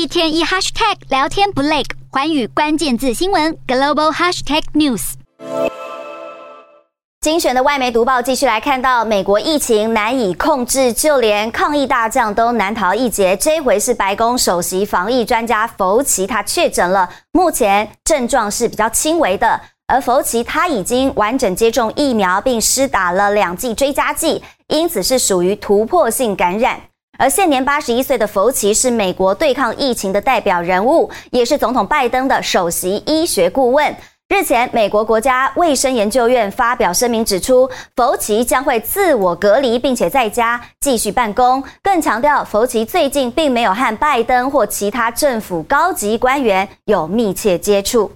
一天一 hashtag 聊天不累，环宇关键字新闻 global hashtag news。精选的外媒读报继续来看到，美国疫情难以控制，就连抗疫大将都难逃一劫。这回是白宫首席防疫专家福奇，他确诊了，目前症状是比较轻微的。而福奇他已经完整接种疫苗，并施打了两剂追加剂，因此是属于突破性感染。而现年八十一岁的福奇是美国对抗疫情的代表人物，也是总统拜登的首席医学顾问。日前，美国国家卫生研究院发表声明指出，福奇将会自我隔离，并且在家继续办公。更强调，福奇最近并没有和拜登或其他政府高级官员有密切接触。